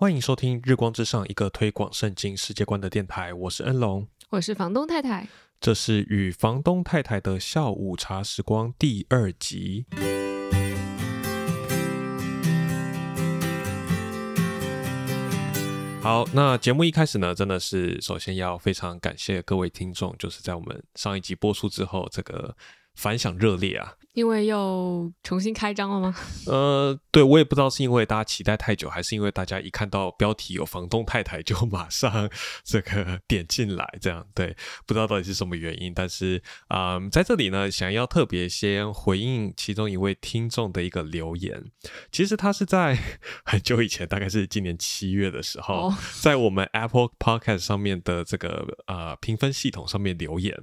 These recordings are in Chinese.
欢迎收听《日光之上》，一个推广圣经世界观的电台。我是恩龙，我是房东太太。这是与房东太太的下午茶时光第二集。好，那节目一开始呢，真的是首先要非常感谢各位听众，就是在我们上一集播出之后，这个反响热烈啊。因为又重新开张了吗？呃，对我也不知道是因为大家期待太久，还是因为大家一看到标题有房东太太就马上 这个点进来，这样对，不知道到底是什么原因。但是啊，在这里呢，想要特别先回应其中一位听众的一个留言。其实他是在 很久以前，大概是今年七月的时候，在我们 Apple Podcast 上面的这个呃评分系统上面留言。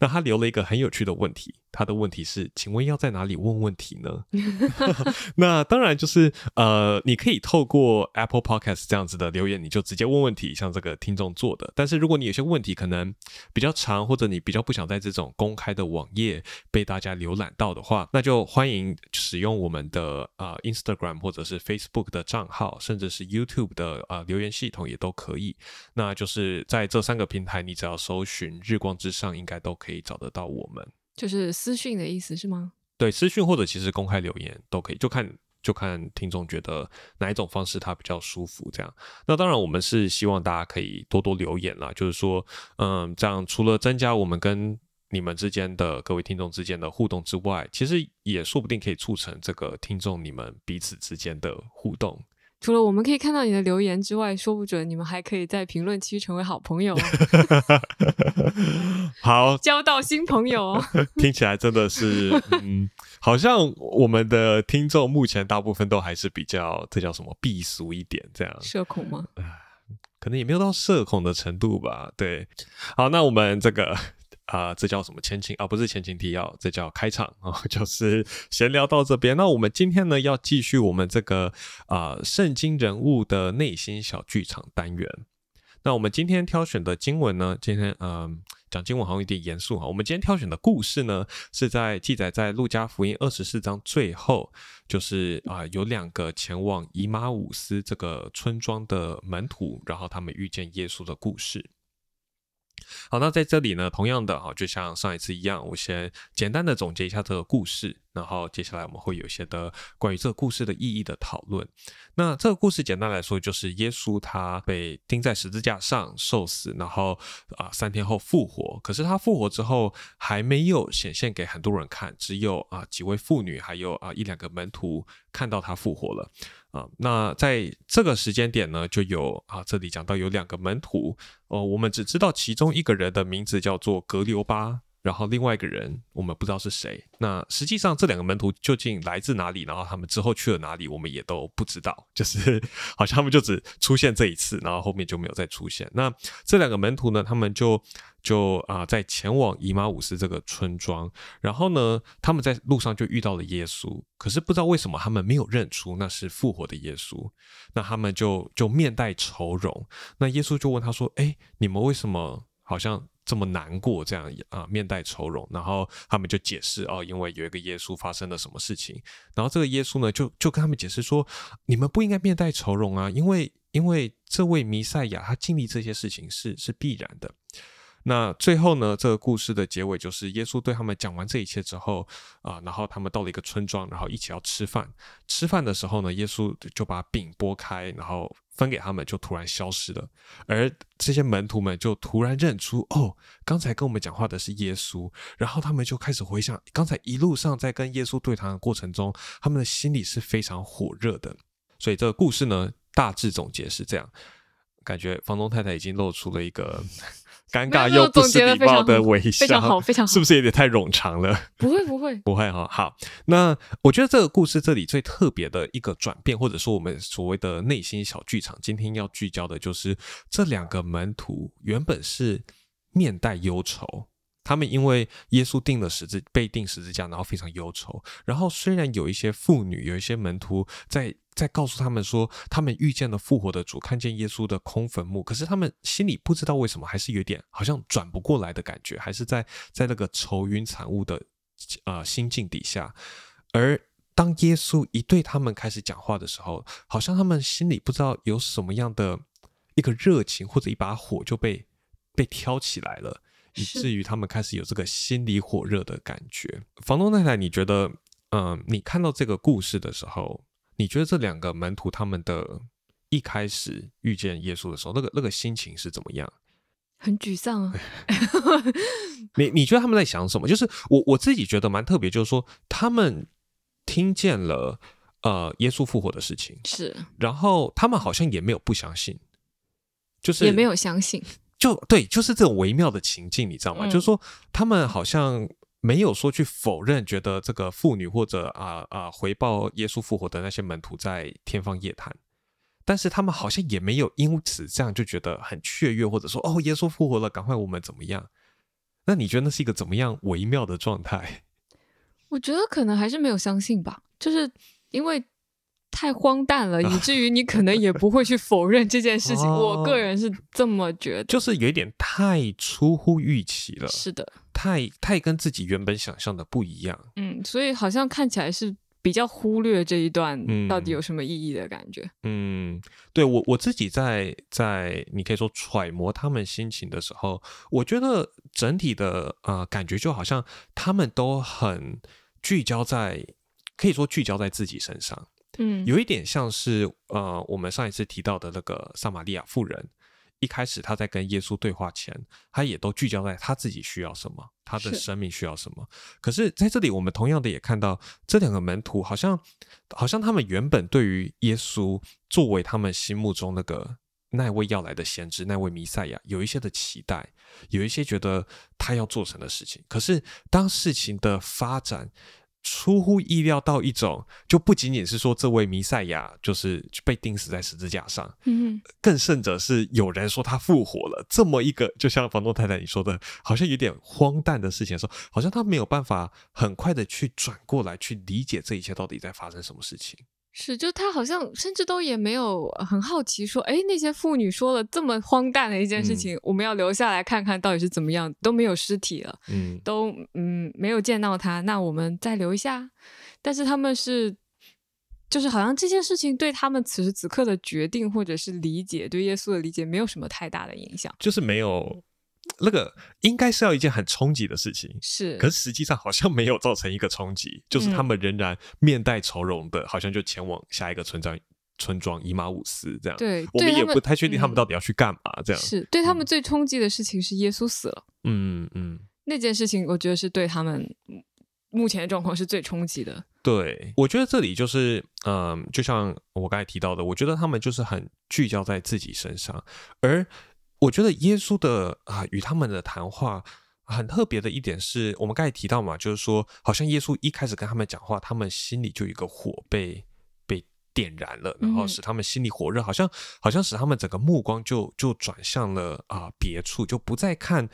那他留了一个很有趣的问题，他的问题是：请问要在哪里问问题呢？那当然就是呃，你可以透过 Apple Podcast 这样子的留言，你就直接问问题，像这个听众做的。但是如果你有些问题可能比较长，或者你比较不想在这种公开的网页被大家浏览到的话，那就欢迎使用我们的啊 Instagram 或者是 Facebook 的账号，甚至是 YouTube 的啊留言系统也都可以。那就是在这三个平台，你只要搜寻“日光之上”，应该都可以找得到我们。就是私讯的意思是吗？对，私讯或者其实公开留言都可以，就看就看听众觉得哪一种方式他比较舒服。这样，那当然我们是希望大家可以多多留言啦，就是说，嗯，这样除了增加我们跟你们之间的各位听众之间的互动之外，其实也说不定可以促成这个听众你们彼此之间的互动。除了我们可以看到你的留言之外，说不准你们还可以在评论区成为好朋友，好 交到新朋友。听起来真的是，嗯，好像我们的听众目前大部分都还是比较，这叫什么避俗一点，这样社恐吗？可能也没有到社恐的程度吧。对，好，那我们这个。啊，这叫什么前情啊？不是前情提要，这叫开场啊，就是闲聊到这边。那我们今天呢，要继续我们这个啊圣经人物的内心小剧场单元。那我们今天挑选的经文呢，今天嗯讲经文好像有点严肃哈。我们今天挑选的故事呢，是在记载在路加福音二十四章最后，就是啊有两个前往以马五斯这个村庄的门徒，然后他们遇见耶稣的故事。好，那在这里呢，同样的哈，就像上一次一样，我先简单的总结一下这个故事。然后接下来我们会有一些的关于这个故事的意义的讨论。那这个故事简单来说，就是耶稣他被钉在十字架上受死，然后啊三天后复活。可是他复活之后还没有显现给很多人看，只有啊几位妇女还有啊一两个门徒看到他复活了那在这个时间点呢，就有啊这里讲到有两个门徒哦，我们只知道其中一个人的名字叫做格留巴。然后另外一个人我们不知道是谁，那实际上这两个门徒究竟来自哪里？然后他们之后去了哪里，我们也都不知道。就是好像他们就只出现这一次，然后后面就没有再出现。那这两个门徒呢？他们就就啊在前往以马五斯这个村庄，然后呢他们在路上就遇到了耶稣，可是不知道为什么他们没有认出那是复活的耶稣，那他们就就面带愁容。那耶稣就问他说：“哎，你们为什么好像？”这么难过，这样啊，面带愁容，然后他们就解释哦，因为有一个耶稣发生了什么事情，然后这个耶稣呢，就就跟他们解释说，你们不应该面带愁容啊，因为因为这位弥赛亚他经历这些事情是是必然的。那最后呢，这个故事的结尾就是耶稣对他们讲完这一切之后啊，然后他们到了一个村庄，然后一起要吃饭。吃饭的时候呢，耶稣就把饼拨开，然后分给他们，就突然消失了。而这些门徒们就突然认出，哦，刚才跟我们讲话的是耶稣。然后他们就开始回想，刚才一路上在跟耶稣对谈的过程中，他们的心里是非常火热的。所以这个故事呢，大致总结是这样。感觉房东太太已经露出了一个。尴尬又不失礼貌的微笑，非常好，非常好，是不是有点太冗长了？不会，不会，不会哈。好，那我觉得这个故事这里最特别的一个转变，或者说我们所谓的内心小剧场，今天要聚焦的就是这两个门徒原本是面带忧愁，他们因为耶稣定了十字，被钉十字架，然后非常忧愁。然后虽然有一些妇女，有一些门徒在。在告诉他们说，他们遇见了复活的主，看见耶稣的空坟墓，可是他们心里不知道为什么，还是有点好像转不过来的感觉，还是在在那个愁云惨雾的呃心境底下。而当耶稣一对他们开始讲话的时候，好像他们心里不知道有什么样的一个热情或者一把火就被被挑起来了，以至于他们开始有这个心里火热的感觉。房东太太，你觉得，嗯、你看到这个故事的时候，你觉得这两个门徒他们的一开始遇见耶稣的时候，那个那个心情是怎么样？很沮丧啊。你你觉得他们在想什么？就是我我自己觉得蛮特别，就是说他们听见了呃耶稣复活的事情，是，然后他们好像也没有不相信，就是也没有相信。就对，就是这种微妙的情境，你知道吗？嗯就是说他们好像没有说去否认，觉得这个妇女或者啊啊、回报耶稣复活的那些门徒在天方夜谭。但是他们好像也没有因此这样就觉得很雀跃，或者说哦，耶稣复活了，赶快我们怎么样？那你觉得那是一个怎么样微妙的状态？我觉得可能还是没有相信吧，就是因为太荒诞了，以至于你可能也不会去否认这件事情。哦我个人是这么觉得。就是有一点太出乎预期了，是的，太太跟自己原本想象的不一样。嗯，所以好像看起来是比较忽略这一段嗯到底有什么意义的感觉。嗯，对我我自己在在你可以说揣摩他们心情的时候，我觉得整体的呃感觉就好像他们都很聚焦在，可以说聚焦在自己身上，嗯，有一点像是呃我们上一次提到的那个撒玛利亚妇人。一开始他在跟耶稣对话前，他也都聚焦在他自己需要什么，他的生命需要什么。可是在这里，我们同样的也看到这两个门徒，好像好像他们原本对于耶稣作为他们心目中那个那位要来的先知，那位弥赛亚，有一些的期待，有一些觉得他要做成的事情。可是当事情的发展出乎意料到一种，就不仅仅是说这位弥赛亚就是被钉死在十字架上，嗯更甚者是有人说他复活了，这么一个就像房东太太你说的，好像有点荒诞的事情的时候，好像他没有办法很快的去转过来去理解这一切到底在发生什么事情。是，就他好像甚至都也没有很好奇说，哎，那些妇女说了这么荒诞的一件事嗯情，我们要留下来看看到底是怎么样，都没有尸体了。嗯，都嗯没有见到他，那我们再留一下。但是他们是，就是好像这件事情对他们此时此刻的决定或者是理解，对耶稣的理解没有什么太大的影响。就是没有那个应该是要一件很冲击的事情。是，可是实际上好像没有造成一个冲击，就是他们仍然面带愁容的，好像就前往下一个村庄村庄伊马乌斯这样。对，我们也不太确定他们嗯到底要去干嘛这样。是对他们嗯最冲击的事情是耶稣死了嗯嗯，那件事情，我觉得是对他们嗯目前的状况是最冲击的。对，我觉得这里就是，嗯，就像我刚才提到的，我觉得他们就是很聚焦在自己身上，而我觉得耶稣的啊、与他们的谈话。很特别的一点是我们刚才提到嘛，就是说，好像耶稣一开始跟他们讲话，他们心里就有一个火被被点燃了，然后嗯使他们心里火热，好像好像使他们整个目光就就转向了啊、别处，就不再看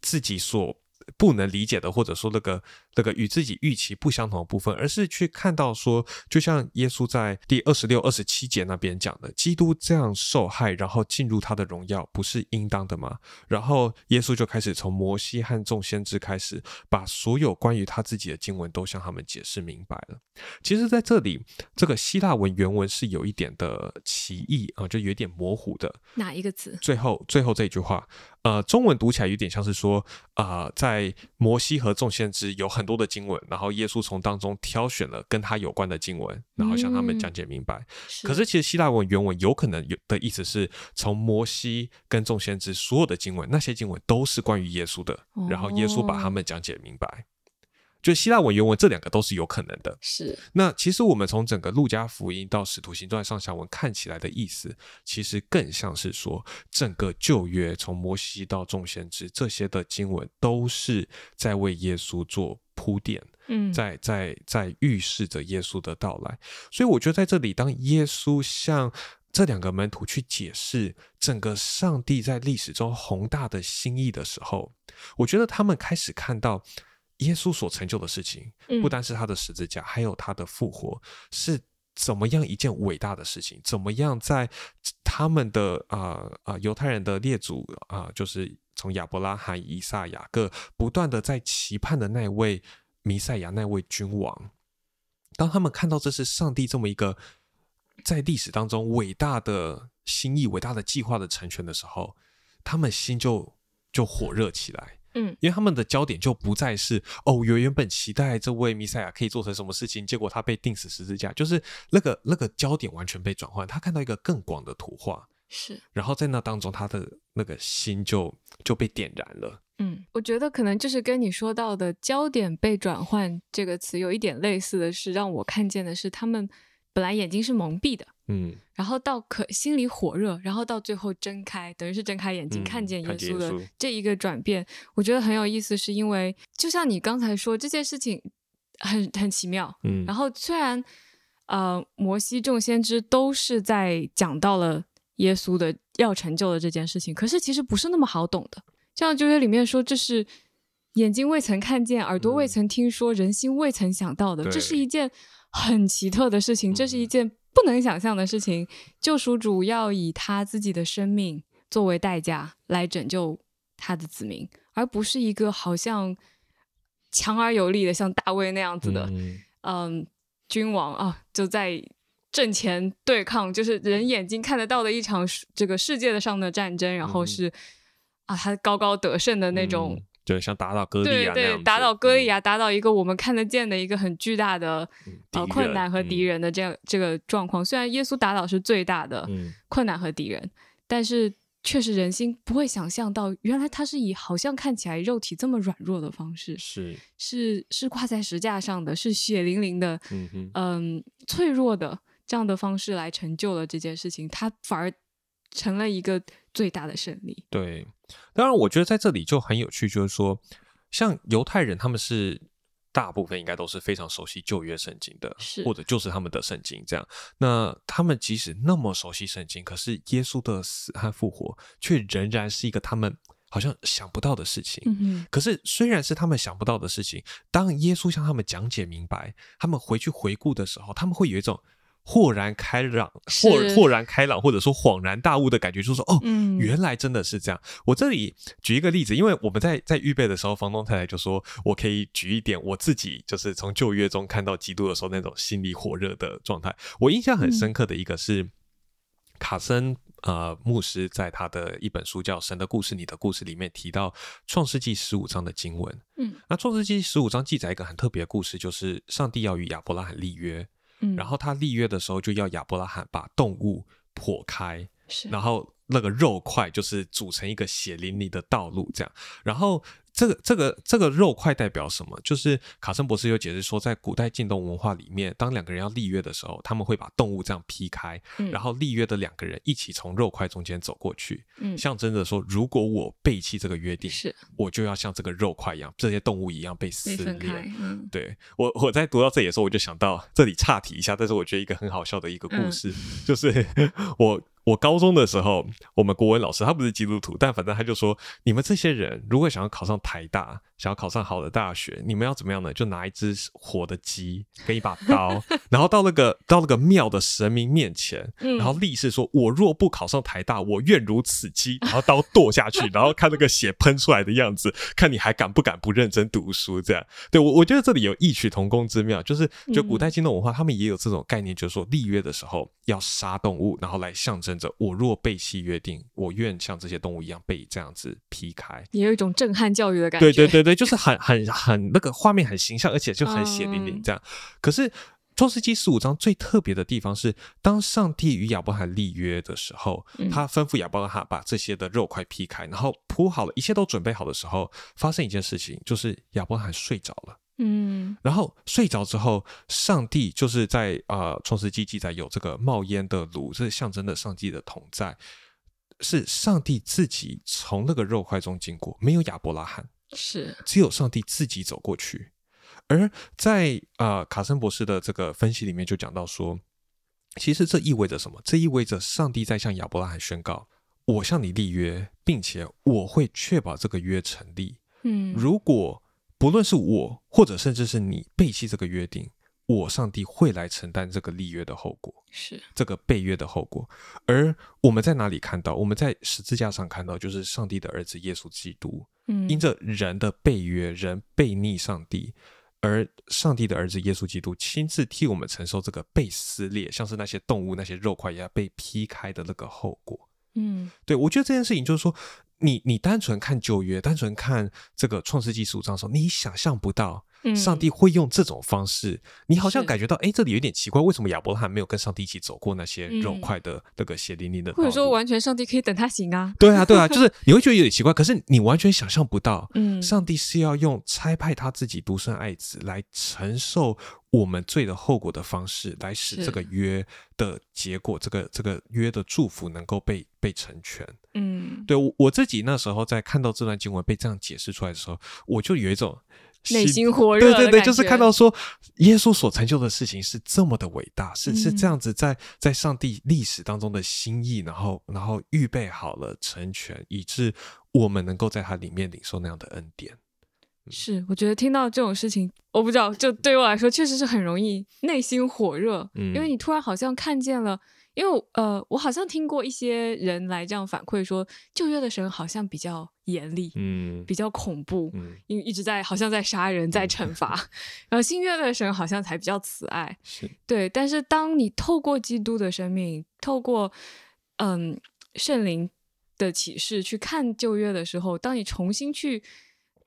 自己所不能理解的，或者说那个那个与自己预期不相同的部分，而是去看到说，就像耶稣在第二十六、二十七节那边讲的，基督这样受害，然后进入他的荣耀，不是应当的吗？然后耶稣就开始从摩西和众先知开始，把所有关于他自己的经文都向他们解释明白了。其实，在这里，这个希腊文原文是有一点的歧义啊、就有一点模糊的。哪一个词？最后最后这一句话，呃，中文读起来有点像是说，啊，在摩西和众先知有很多的经文，然后耶稣从当中挑选了跟他有关的经文，然后向他们讲解明白。可是其实希腊文原文有可能有的意思是从摩西跟众先知所有的经文，那些经文都是关于耶稣的，然后耶稣把他们讲解明白。就希腊文原文这两个都是有可能的。是那其实我们从整个路加福音到使徒行传上下文看起来的意思，其实更像是说，整个旧约从摩西到众先知这些的经文，都是在为耶稣做铺垫，嗯，在在在预示着耶稣的到来。所以我觉得在这里，当耶稣向这两个门徒去解释整个上帝在历史中宏大的心意的时候，我觉得他们开始看到耶稣所成就的事情，嗯不单是他的十字架，还有他的复活是。怎么样一件伟大的事情？怎么样在他们的啊啊犹太人的列祖啊、就是从亚伯拉罕、以撒、雅各不断的在期盼的那位弥赛亚、那位君王，当他们看到这是上帝这么一个在历史当中伟大的心意、伟大的计划的成全的时候，他们心就就火热起来。嗯，因为他们的焦点就不再是哦，原原本期待这位弥赛亚可以做成什么事情，结果他被钉死十字架，就是那个那个焦点完全被转换，他看到一个更广的图画，是，然后在那当中，他的那个心就就被点燃了。嗯，我觉得可能就是跟你说到的焦点被转换这个词有一点类似的是，让我看见的是他们本来眼睛是蒙蔽的，嗯，然后到可心里火热，然后到最后睁开，等于是睁开眼睛、嗯看见耶稣的这一个转变，我觉得很有意思，是因为就像你刚才说，这件事情很很奇妙。嗯，然后虽然呃，摩西众先知都是在讲到了耶稣的要成就的这件事情，可是其实不是那么好懂的。像旧约里面说，这是眼睛未曾看见，耳朵未嗯。曾听说，人心未曾想到的，这是一件很奇特的事情，这是一嗯。件不能想象的事情。救赎主要以他自己的生命作为代价来拯救他的子民，而不是一个好像强而有力的像大卫那样子的，嗯嗯，君王啊，就在阵前对抗，就是人眼睛看得到的一场这个世界的上的战争，然后嗯是、啊，他高高得胜的那种。嗯就像打倒歌利对对，亚那样对打倒歌利嗯亚，打倒一个我们看得见的一个很巨大的嗯呃困难和敌嗯。人的这样、这个状况。虽然耶稣打倒是最大的嗯。困难和敌人，但是确实人心不会想象到，原来他是以好像看起来肉体这么软弱的方式，是，是是挂在石架上的，是血淋淋的，嗯，脆弱的这样的方式来成就了这件事情，他反而成了一个最大的胜利。对。当然，我觉得在这里就很有趣，就是说，像犹太人，他们是大部分应该都是非常熟悉旧约圣经的，是或者就是他们的圣经这样。那他们即使那么熟悉圣经，可是耶稣的死和复活却仍然是一个他们好像想不到的事情。嗯哼，可是，虽然是他们想不到的事情，当耶稣向他们讲解明白，他们回去回顾的时候，他们会有一种豁然开朗、豁豁然开朗，或者说恍然大悟的感觉，就是说，哦，嗯原来真的是这样。我这里举一个例子，因为我们在在预备的时候，房东太太就说，我可以举一点我自己就是从旧约中看到基督的时候那种心里火热的状态。我印象很深刻的一个是卡森。呃，牧师在他的一本书叫《神的故事：你的故事》里面提到创世纪十五章的经文。嗯那创世纪十五章记载一个很特别的故事，就是上帝要与亚伯拉罕立约，嗯，然后他立约的时候就要亚伯拉罕把动物剖开，然后那个肉块就是组成一个血淋淋的道路，这样。然后这个这个这个肉块代表什么？就是卡森博士有解释说，在古代晋东文化里面，当两个人要立约的时候，他们会把动物这样劈开，嗯然后立约的两个人一起从肉块中间走过去，嗯象征着说，如果我背弃这个约定，是我就要像这个肉块一样，这些动物一样被撕裂。，嗯对我，我在读到这里的时候，我就想到这里岔题一下，但是我觉得一个很好笑的一个故嗯事，就是 我我高中的时候，我们国文老师他不是基督徒，但反正他就说，你们这些人如果想要考上台大，想要考上好的大学，你们要怎么样呢？就拿一只活的鸡跟一把刀，然后到那个到那个庙的神明面前，嗯然后立誓说，我若不考上台大，我愿如此鸡，然后刀剁下去，然后看那个血喷出来的样子，看你还敢不敢不认真读书，这样。对我，我觉得这里有异曲同工之妙，就是就古代金融文化，他们也有这种概念，就是说立约的时候要杀动物，然后来象征着我若背弃约定，我愿像这些动物一样被这样子劈开。也有一种震撼教育的感觉。对对对对，就是很很很那个画面很形象，而且就很血淋淋嗯这样。可是创世纪十五章最特别的地方是，当上帝与亚伯拉罕立约的时候，嗯他吩咐亚伯拉罕把这些的肉块劈开，然后铺好了，一切都准备好的时候，发生一件事情，就是亚伯拉罕睡着了。嗯然后睡着之后，上帝就是在呃创世纪记载有这个冒烟的炉，这是象征着上帝的同在，是上帝自己从那个肉块中经过，没有亚伯拉罕。是只有上帝自己走过去。而在呃卡森博士的这个分析里面就讲到说，其实这意味着什么？这意味着上帝在向亚伯拉罕宣告：我向你立约，并且我会确保这个约成立。嗯如果不论是我，或者甚至是你背弃这个约定，我上帝会来承担这个立约的后果。是这个背约的后果。而我们在哪里看到？我们在十字架上看到，就是上帝的儿子耶稣基督，嗯因着人的背约，人背逆上帝，而上帝的儿子耶稣基督亲自替我们承受这个被撕裂，像是那些动物那些肉块一样被劈开的那个后果。嗯对我觉得这件事情就是说，你你单纯看旧约，单纯看这个创世纪十五章的时候，你想象不到嗯上帝会用这种方式，你好像感觉到，哎，这里有点奇怪，为什么亚伯拉罕没有跟上帝一起走过那些肉嗯块的那个血淋淋的？或者说完全上帝可以等他醒啊。对啊，对啊，就是你会觉得有点奇怪，可是你完全想象不到，嗯上帝是要用差派他自己独生爱子来承受我们罪的后果的方式，来使这个约的结果，这个这个约的祝福能够被被成全。嗯，对我我自己那时候在看到这段经文被这样解释出来的时候，我就有一种内心火热对对对，就是看到说耶稣所成就的事情是这么的伟大，是是这嗯。样子在在上帝历史当中的心意，然后然后预备好了成全，以致我们能够在它里面领受那样的恩典。是，我觉得听到这种事情，我不知道，就对于我来说，确实是很容易内心火热，嗯因为你突然好像看见了，因为呃，我好像听过一些人来这样反馈说，旧约的神好像比较严厉，嗯。比较恐怖，嗯，因为一直在好像在杀人，在惩罚，然后新约的神好像才比较慈爱，是。对，但是当你透过基督的生命，透过嗯圣灵的启示去看旧约的时候，当你重新去，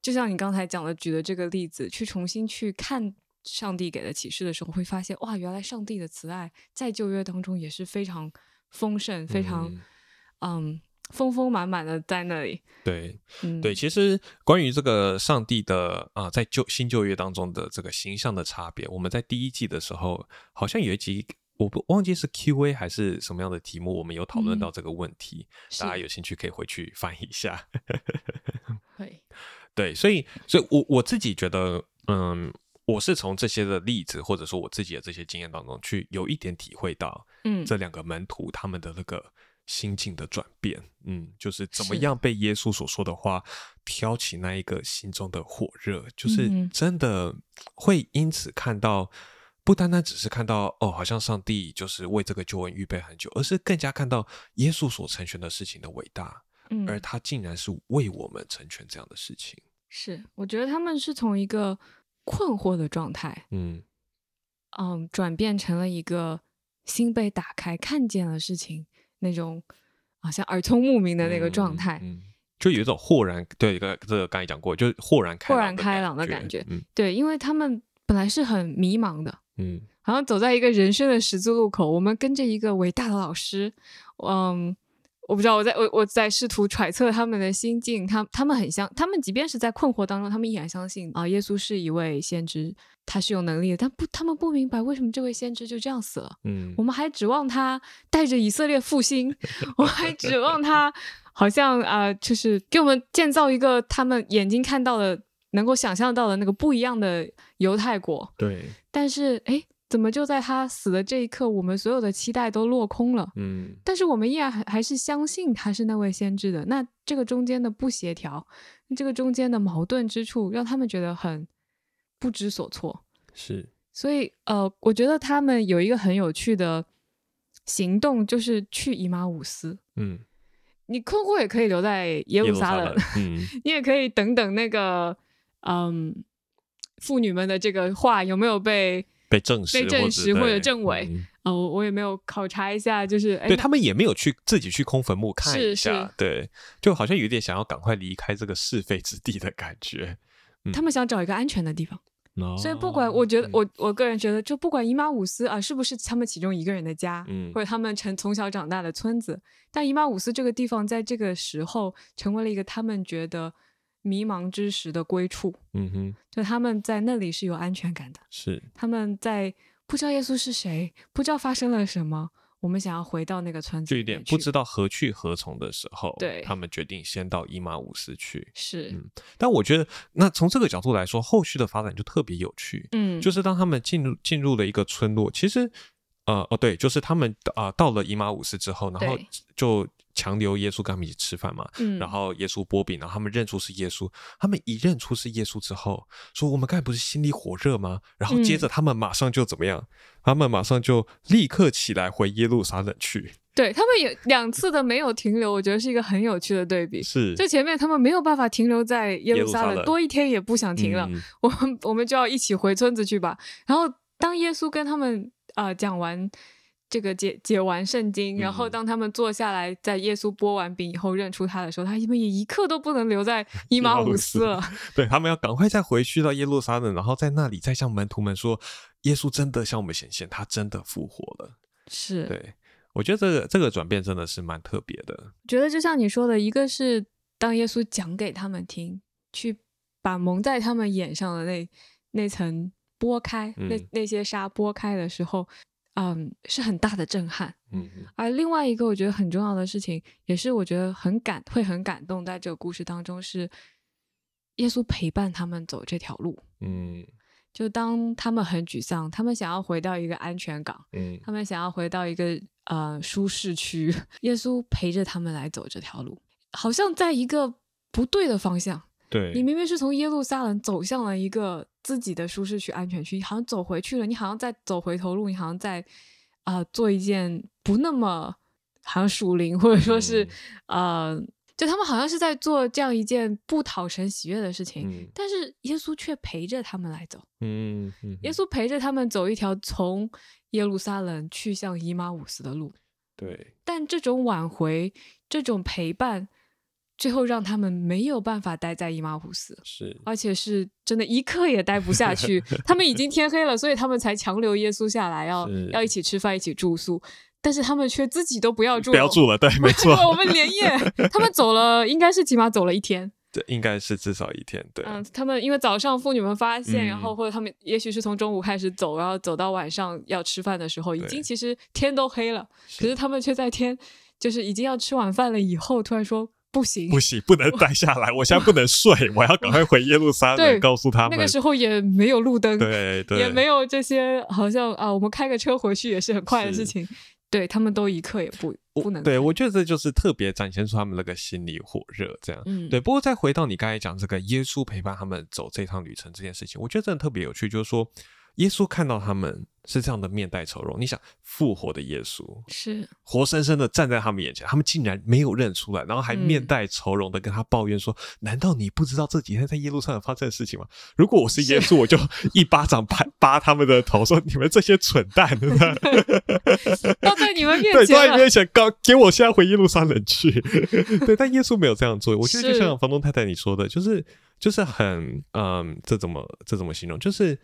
就像你刚才讲的举的这个例子，去重新去看上帝给的启示的时候，会发现哇，原来上帝的慈爱在旧约当中也是非常丰盛、非常嗯嗯丰丰满满的在那里。对嗯，对，其实关于这个上帝的啊、在旧新旧约当中的这个形象的差别，我们在第一季的时候好像有一集。我不忘记是 Q&A 还是什么样的题目，我们有讨论嗯到这个问题，是大家有兴趣可以回去翻一下。对，对，所以，所以我我自己觉得，嗯，我是从这些的例子，或者说我自己的这些经验当中，去有一点体会到嗯，这两个门徒他们的那个心境的转变，嗯，就是怎么样被耶稣所说的话挑起那一个心中的火热，就是真的会因此看到。不单单只是看到哦，好像上帝就是为这个救恩预备很久，而是更加看到耶稣所成全的事情的伟大，嗯，而他竟然是为我们成全这样的事情。是，我觉得他们是从一个困惑的状态，嗯嗯，转变成了一个心被打开，看见了事情那种好像耳聪目明的那个状态。嗯，嗯就有一种豁然，对，一个这个刚才讲过，就是豁然开豁朗然开朗的感感觉嗯对，因为他们本来是很迷茫的，嗯好像走在一个人生的十字路口，我们跟着一个伟大的老师，嗯。我不知道，我在我我在试图揣测他们的心境，他他们很相，他们即便是在困惑当中，他们依然相信啊，耶稣是一位先知，他是有能力的，但不，他们不明白为什么这位先知就这样死了。嗯我们还指望他带着以色列复兴，我还指望他好像啊、呃就是给我们建造一个他们眼睛看到的、能够想象到的那个不一样的犹太国。对，但是，哎，怎么就在他死的这一刻，我们所有的期待都落空了？嗯但是我们依然还还是相信他是那位先知的。那这个中间的不协调，这个中间的矛盾之处，让他们觉得很不知所措。是，所以呃，我觉得他们有一个很有趣的行动，就是去以马五斯。嗯，你困惑也可以留在耶路撒冷，嗯 你也可以等等那个嗯妇女们的这个话有没有被被证实被证实或者证伪嗯呃，我我也没有考察一下，就是对他们也没有去自己去空坟墓看是一下是，对，就好像有点想要赶快离开这个是非之地的感觉。他们想找一个安全的地方。所以不管哦我觉得嗯我我个人觉得，就不管伊马五斯啊是不是他们其中一个人的家，嗯或者他们成从小长大的村子，但伊马五斯这个地方在这个时候成为了一个他们觉得迷茫之时的归处，嗯哼，就他们在那里是有安全感的。是，他们在不知道耶稣是谁，不知道发生了什么，我们想要回到那个村子就有点不知道何去何从的时候，对他们决定先到伊马五斯去。是嗯但我觉得，那从这个角度来说，后续的发展就特别有趣。嗯，就是当他们进入进入了一个村落，其实，呃，哦，对，就是他们啊、到了伊马五斯之后，然后就强留耶稣跟他们一起吃饭嘛，嗯然后耶稣波饼，然后他们认出是耶稣，他们一认出是耶稣之后，说我们刚才不是心里火热吗？然后接着他们马上就怎么样？他们马上就立刻起来回耶路撒冷去。对他们有两次的没有停留，我觉得是一个很有趣的对比。是，就前面他们没有办法停留在耶路撒冷，撒冷多一天也不想停了，嗯我们 我们就要一起回村子去吧。然后当耶稣跟他们呃讲完这个解解完圣经，然后嗯当他们坐下来，在耶稣剥完饼以后认出他的时候，他们也一刻都不能留在 伊马马五五斯斯了。对他们要赶快再回去到耶路撒冷，然后在那里再向门徒们说，耶稣真的向我们显现，他真的复活了。是，对我觉得这个这个转变真的是蛮特别的。觉得就像你说的，一个是当耶稣讲给他们听，去把蒙在他们眼上的那那层剥开，那嗯那些纱剥开的时候，嗯，是很大的震撼。嗯嗯而另外一个我觉得很重要的事情，也是我觉得很感会很感动，在这个故事当中是耶稣陪伴他们走这条路。嗯就当他们很沮丧，他们想要回到一个安全港，嗯他们想要回到一个呃舒适区，耶稣陪着他们来走这条路，好像在一个不对的方向。对，你明明是从耶路撒冷走向了一个自己的舒适区、安全区，好像走回去了，你好像在走回头路，你好像在啊、呃做一件不那么好像属灵，或者说是、呃，就他们好像是在做这样一件不讨神喜悦的事情，嗯。但是耶稣却陪着他们来走。嗯嗯，耶。稣陪着他们走一条从耶路撒冷去向伊马五斯的路，对。但这种挽回、这种陪伴，最后让他们没有办法待在伊马五斯，是而且是真的一刻也待不下去。他们已经天黑了，所以他们才强留耶稣下来，要要一起吃饭、一起住宿。但是他们却自己都不要住，不要住了，对，没错，我们连夜，他们走了，应该是起码走了一天。对应该是至少一天，对，嗯，他们因为早上妇女们发现，嗯然后或者他们也许是从中午开始走，然后走到晚上要吃饭的时候，已经其实天都黑了，可是他们却在天就是已经要吃晚饭了以后，突然说不行，不行，不能待下来，我现在不能睡，我要赶快回耶路撒对冷，告诉他们。那个，时候也没有路灯，对对，也没有这些，好像啊，我们开个车回去也是很快的事情。对他们都一刻也不不能对我觉得这就是特别展现出他们那个心理火热，这样。嗯。对，不过再回到你刚才讲这个耶稣陪伴他们走这趟旅程这件事情，我觉得真的特别有趣，就是说耶稣看到他们是这样的面带愁容，你想复活的耶稣，是活生生的站在他们眼前，他们竟然没有认出来，然后还嗯面带愁容的跟他抱怨说：“难道你不知道这几天在耶路撒冷发生的事情吗？如果我是耶稣，我就一巴掌拍扒他们的头，说你们这些蠢蛋！” 要在你们面对，都在面前告给我现在回耶路撒冷去。对，但耶稣没有这样做。我觉得就是像房东太太你说的，就是就是很嗯，这怎么这怎么形容？就是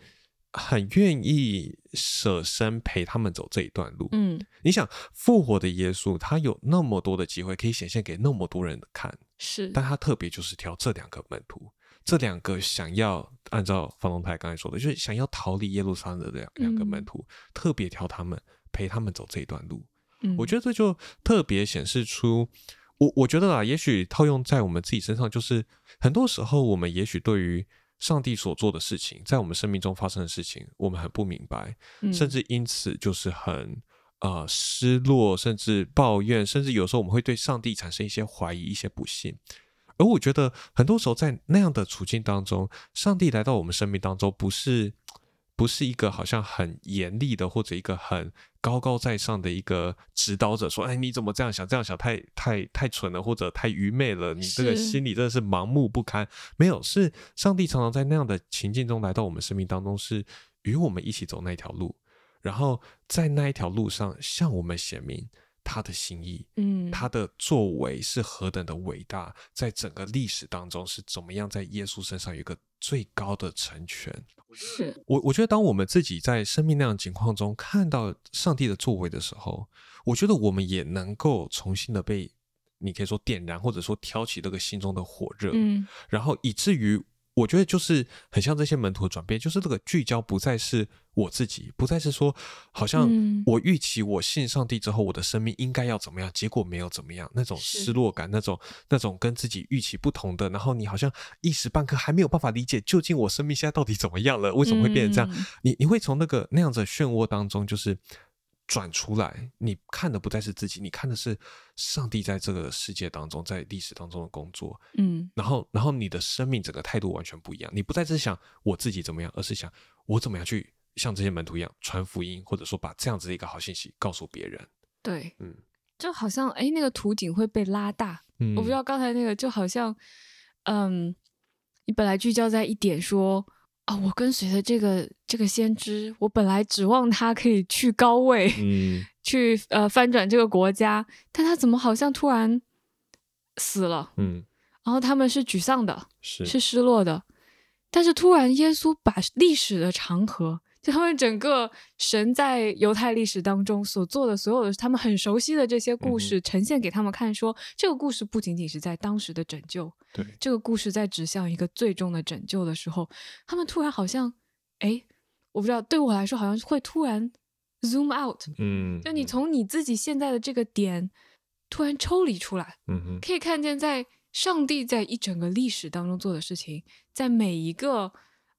很愿意舍身陪他们走这一段路。嗯，你想复活的耶稣，他有那么多的机会可以显现给那么多人看，是但他特别就是挑这两个门徒，这两个想要按照方龙太刚才说的，就是想要逃离耶路撒冷的两两个门嗯徒，特别挑他们陪他们走这一段路。嗯我觉得这就特别显示出，我我觉得啦，也许套用在我们自己身上，就是很多时候我们也许对于上帝所做的事情，在我们生命中发生的事情，我们很不明白，嗯甚至因此就是很呃失落，甚至抱怨，甚至有时候我们会对上帝产生一些怀疑、一些不信。而我觉得很多时候在那样的处境当中，上帝来到我们生命当中，不是不是一个好像很严厉的，或者一个很高高在上的一个指导者，说：“哎，你怎么这样想？这样想太太太蠢了，或者太愚昧了，你这个心里真的是盲目不堪。”没有，是上帝常常在那样的情境中来到我们生命当中，是与我们一起走那条路，然后在那一条路上向我们显明他的心意。嗯，他的作为是何等的伟大，在整个历史当中是怎么样在耶稣身上有一个最高的成全。是我我觉得，当我们自己在生命那样情况中看到上帝的作为的时候，我觉得我们也能够重新的被你可以说点燃，或者说挑起这个心中的火热，嗯然后以至于我觉得就是很像这些门徒的转变，就是这个聚焦不再是我自己，不再是说好像嗯。我预期我信上帝之后，我的生命应该要怎么样，结果没有怎么样，那种失落感，那种那种跟自己预期不同的，然后你好像一时半刻还没有办法理解究竟我生命现在到底怎么样了，为什么会变成这样？嗯。你你会从那个那样子的漩涡当中，就是转出来，你看的不再是自己，你看的是上帝在这个世界当中，在历史当中的工作。嗯然后，然后你的生命整个态度完全不一样，你不再是想我自己怎么样，而是想我怎么样去像这些门徒一样传福音，或者说把这样子的一个好信息告诉别人。对，嗯就好像哎，那个图景会被拉大。嗯，我不知道刚才那个就好像，嗯，你本来聚焦在一点说啊，我跟随的这个这个先知，我本来指望他可以去高位，嗯，去呃翻转这个国家，但他怎么好像突然死了？嗯，然后他们是沮丧的，是是失落的，但是突然耶稣把历史的长河。就他们整个神在犹太历史当中所做的所有的他们很熟悉的这些故事，呈现给他们看，说这个故事不仅仅是在当时的拯救，对。这个故事在指向一个最终的拯救的时候，他们突然好像，哎，我不知道，对我来说好像会突然 zoom out，嗯，就你从你自己现在的这个点突然抽离出来，嗯哼，可以看见在上帝在一整个历史当中做的事情，在每一个。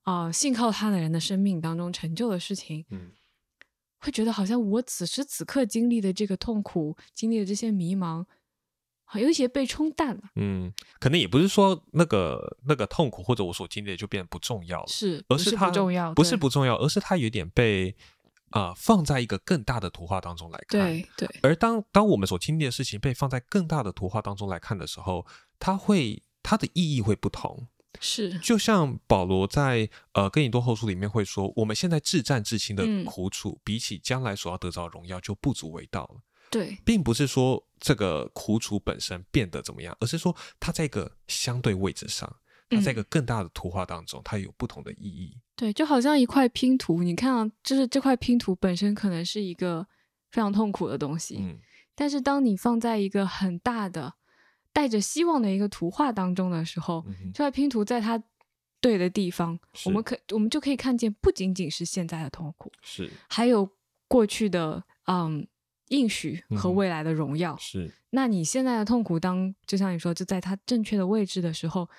啊，信靠他的人的生命当中成就的事情，嗯，会觉得好像我此时此刻经历的这个痛苦，经历的这些迷茫，好有一些被冲淡了。嗯，可能也不是说那个那个痛苦或者我所经历的就变得不重要了，是，而是它不重要，不是不重要，而是它有点被啊放在一个更大的图画当中来看。对对。而当当我们所经历的事情被放在更大的图画当中来看的时候，它会它的意义会不同。是，就像保罗在呃《哥林多后书》里面会说，我们现在自战至亲的苦楚，比起将来所要得着荣耀，就不足为道了。对，并不是说这个苦楚本身变得怎么样，而是说它在一个相对位置上，它在一个更大的图画当中，它有不同的意义。对，就好像一块拼图，你看啊，就是这块拼图本身可能是一个非常痛苦的东西，嗯，但是当你放在一个很大的。带着希望的一个图画当中的时候，这块拼图在它对的地方，我们可我们就可以看见，不仅仅是现在的痛苦，是还有过去的嗯应许和未来的荣耀。是，那你现在的痛苦，当就像你说，就在它正确的位置的时候，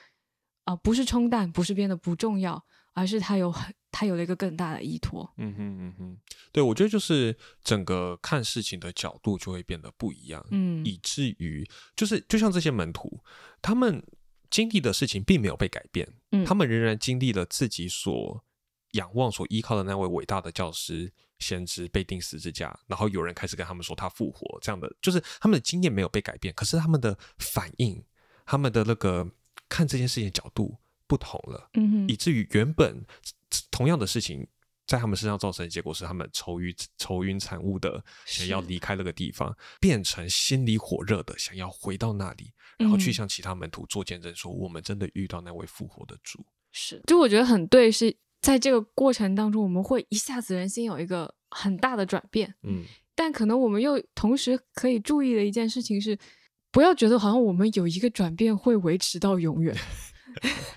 啊，不是冲淡，不是变得不重要，而是它有很。他有了一个更大的依托，嗯哼嗯哼，对我觉得就是整个看事情的角度就会变得不一样，嗯，以至于就是就像这些门徒，他们经历的事情并没有被改变，嗯，他们仍然经历了自己所仰望、所依靠的那位伟大的教师、先知被钉十字架，然后有人开始跟他们说他复活，这样的就是他们的经验没有被改变，可是他们的反应、他们的那个看这件事情的角度不同了，嗯哼，以至于原本。同样的事情在他们身上造成的结果是，他们愁云愁云惨雾的想要离开那个地方，变成心里火热的想要回到那里，然后去向其他门徒做见证，说我们真的遇到那位复活的主。是，就我觉得很对，是在这个过程当中，我们会一下子人心有一个很大的转变。嗯，但可能我们又同时可以注意的一件事情是，不要觉得好像我们有一个转变会维持到永远。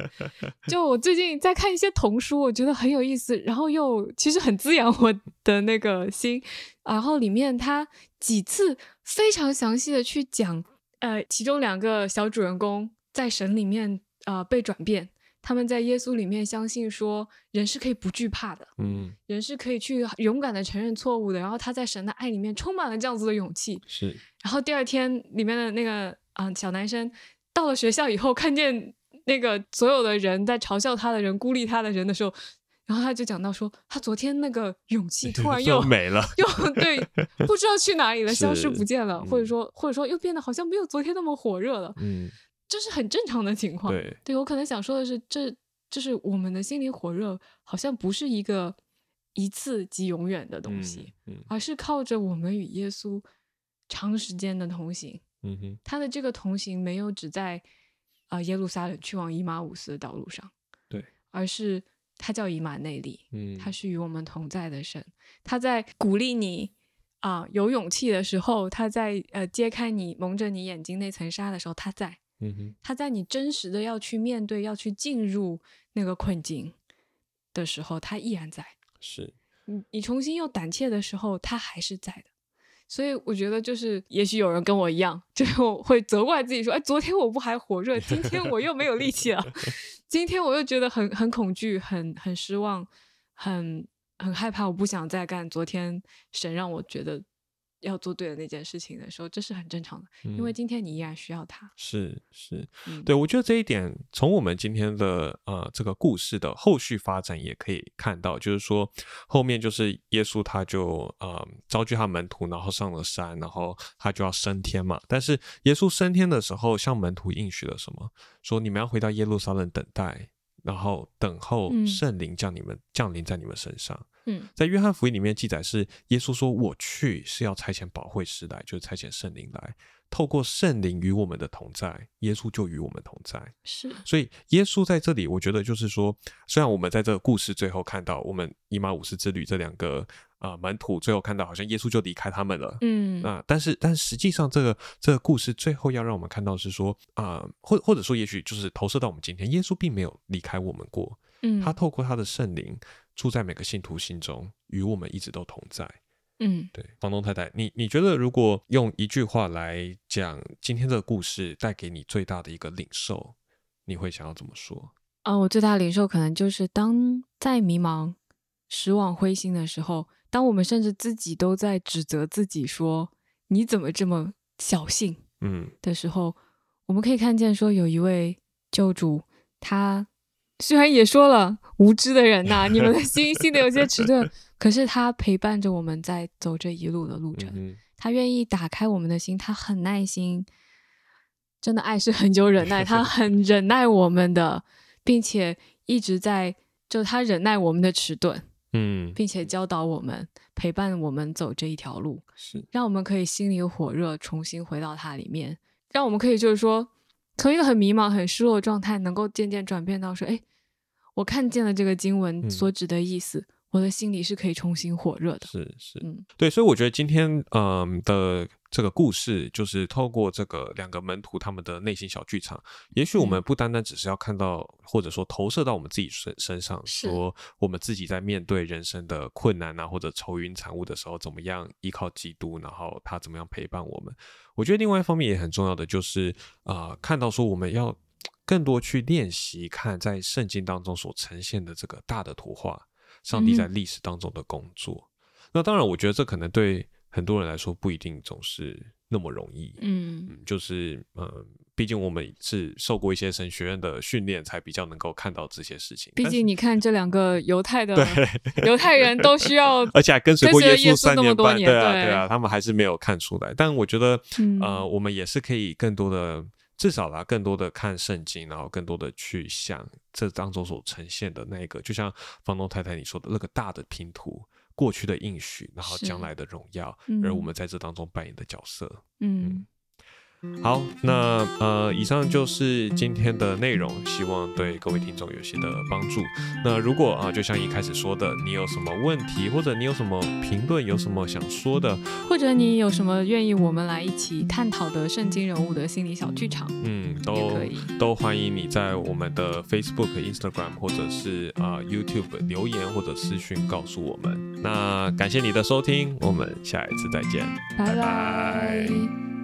就我最近在看一些童书，我觉得很有意思，然后又其实很滋养我的那个心。然后里面他几次非常详细的去讲，呃，其中两个小主人公在神里面呃被转变，他们在耶稣里面相信说人是可以不惧怕的，嗯，人是可以去勇敢的承认错误的。然后他在神的爱里面充满了这样子的勇气。是。然后第二天里面的那个啊小男生到了学校以后，看见。那个所有的人在嘲笑他的人、孤立他的人的时候，然后他就讲到说，他昨天那个勇气突然又没了，又对，不知道去哪里了，消失不见了，或者说，或者说又变得好像没有昨天那么火热了。嗯，这是很正常的情况。对，对我可能想说的是，这就是我们的心灵火热，好像不是一个一次即永远的东西，而是靠着我们与耶稣长时间的同行。嗯哼，他的这个同行没有只在。啊，耶路撒冷去往以马五斯的道路上，对，而是他叫以马内利，嗯，他是与我们同在的神，他在鼓励你啊有勇气的时候，他在呃揭开你蒙着你眼睛那层纱的时候，他在，嗯哼，他在你真实的要去面对、要去进入那个困境的时候，他依然在，是，你你重新又胆怯的时候，他还是在的。所以我觉得，就是也许有人跟我一样，就是会责怪自己说：“哎，昨天我不还火热，今天我又没有力气了，今天我又觉得很很恐惧，很很失望，很很害怕，我不想再干昨天神让我觉得要做对的那件事情的时候，这是很正常的，嗯因为今天你依然需要他。是是，嗯，对我觉得这一点从我们今天的呃这个故事的后续发展也可以看到，就是说后面就是耶稣他就呃召集他门徒，然后上了山，然后他就要升天嘛。但是耶稣升天的时候，向门徒应许了什么？说你们要回到耶路撒冷等待，然后等候嗯圣灵降你们、降临在你们身上。嗯。在约翰福音里面记载是耶稣说：“我去是要差遣保惠师来，就是差遣圣灵来，透过圣灵与我们的同在，耶稣就与我们同在。是，所以耶稣在这里，我觉得就是说，虽然我们在这个故事最后看到我们以马五世之旅这两个呃门徒最后看到好像耶稣就离开他们了。嗯。啊、但是但实际上，这个这个故事最后要让我们看到是说啊、或或者说，也许就是投射到我们今天，耶稣并没有离开我们过，嗯，他透过他的圣灵住在每个信徒心中，与我们一直都同在。嗯对，房东太太，你你觉得如果用一句话来讲今天这个故事带给你最大的一个领受，你会想要怎么说？啊、我最大的领受可能就是当在迷茫、失望、灰心的时候，当我们甚至自己都在指责自己说你怎么这么小性嗯的时候，我们可以看见说有一位救主，他虽然也说了无知的人呐、你们的心心里有些迟钝，可是他陪伴着我们在走这一路的路程。嗯他愿意打开我们的心，他很耐心，真的爱是很久忍耐，他很忍耐我们的，并且一直在就他忍耐我们的迟钝，嗯，并且教导我们，陪伴我们走这一条路，是。让我们可以心里火热，重新回到他里面，让我们可以就是说，从一个很迷茫、很失落的状态，能够渐渐转变到说，哎，我看见了这个经文嗯所指的意思，我的心里是可以重新火热的。是是，嗯对，所以我觉得今天嗯的这个故事，就是透过这个两个门徒他们的内心小剧场，也许我们嗯不单单只是要看到，或者说投射到我们自己身身上，说我们自己在面对人生的困难啊，或者愁云惨雾的时候，怎么样依靠基督，然后他怎么样陪伴我们。我觉得另外一方面也很重要的就是，啊，看到说我们要更多去练习看在圣经当中所呈现的这个大的图画，上帝在嗯历史当中的工作。那当然，我觉得这可能对很多人来说不一定总是那么容易。嗯嗯，就是嗯，毕竟我们是受过一些神学院的训练，才比较能够看到这些事情。毕竟你看这两个犹太的，犹太人都需要，而且还跟随过耶稣三半，那么多年对啊，对对啊，他们还是没有看出来。但我觉得，嗯呃，我们也是可以更多的，至少啦，更多的看圣经，然后更多的去想这当中所呈现的那个，就像房东太太你说的那个大的拼图，过去的应许，然后将来的荣耀，嗯而我们在这当中扮演的角色。嗯好，那呃，以上就是今天的内容，希望对各位听众有些的帮助。那如果啊、就像一开始说的，你有什么问题，或者你有什么评论，有什么想说的，或者你有什么愿意我们来一起探讨的圣经人物的心理小剧场，嗯，都可以。都欢迎你在我们的 Facebook、Instagram 或者是啊、YouTube 留言或者私讯告诉我们。那感谢你的收听，我们下一次再见。拜拜拜拜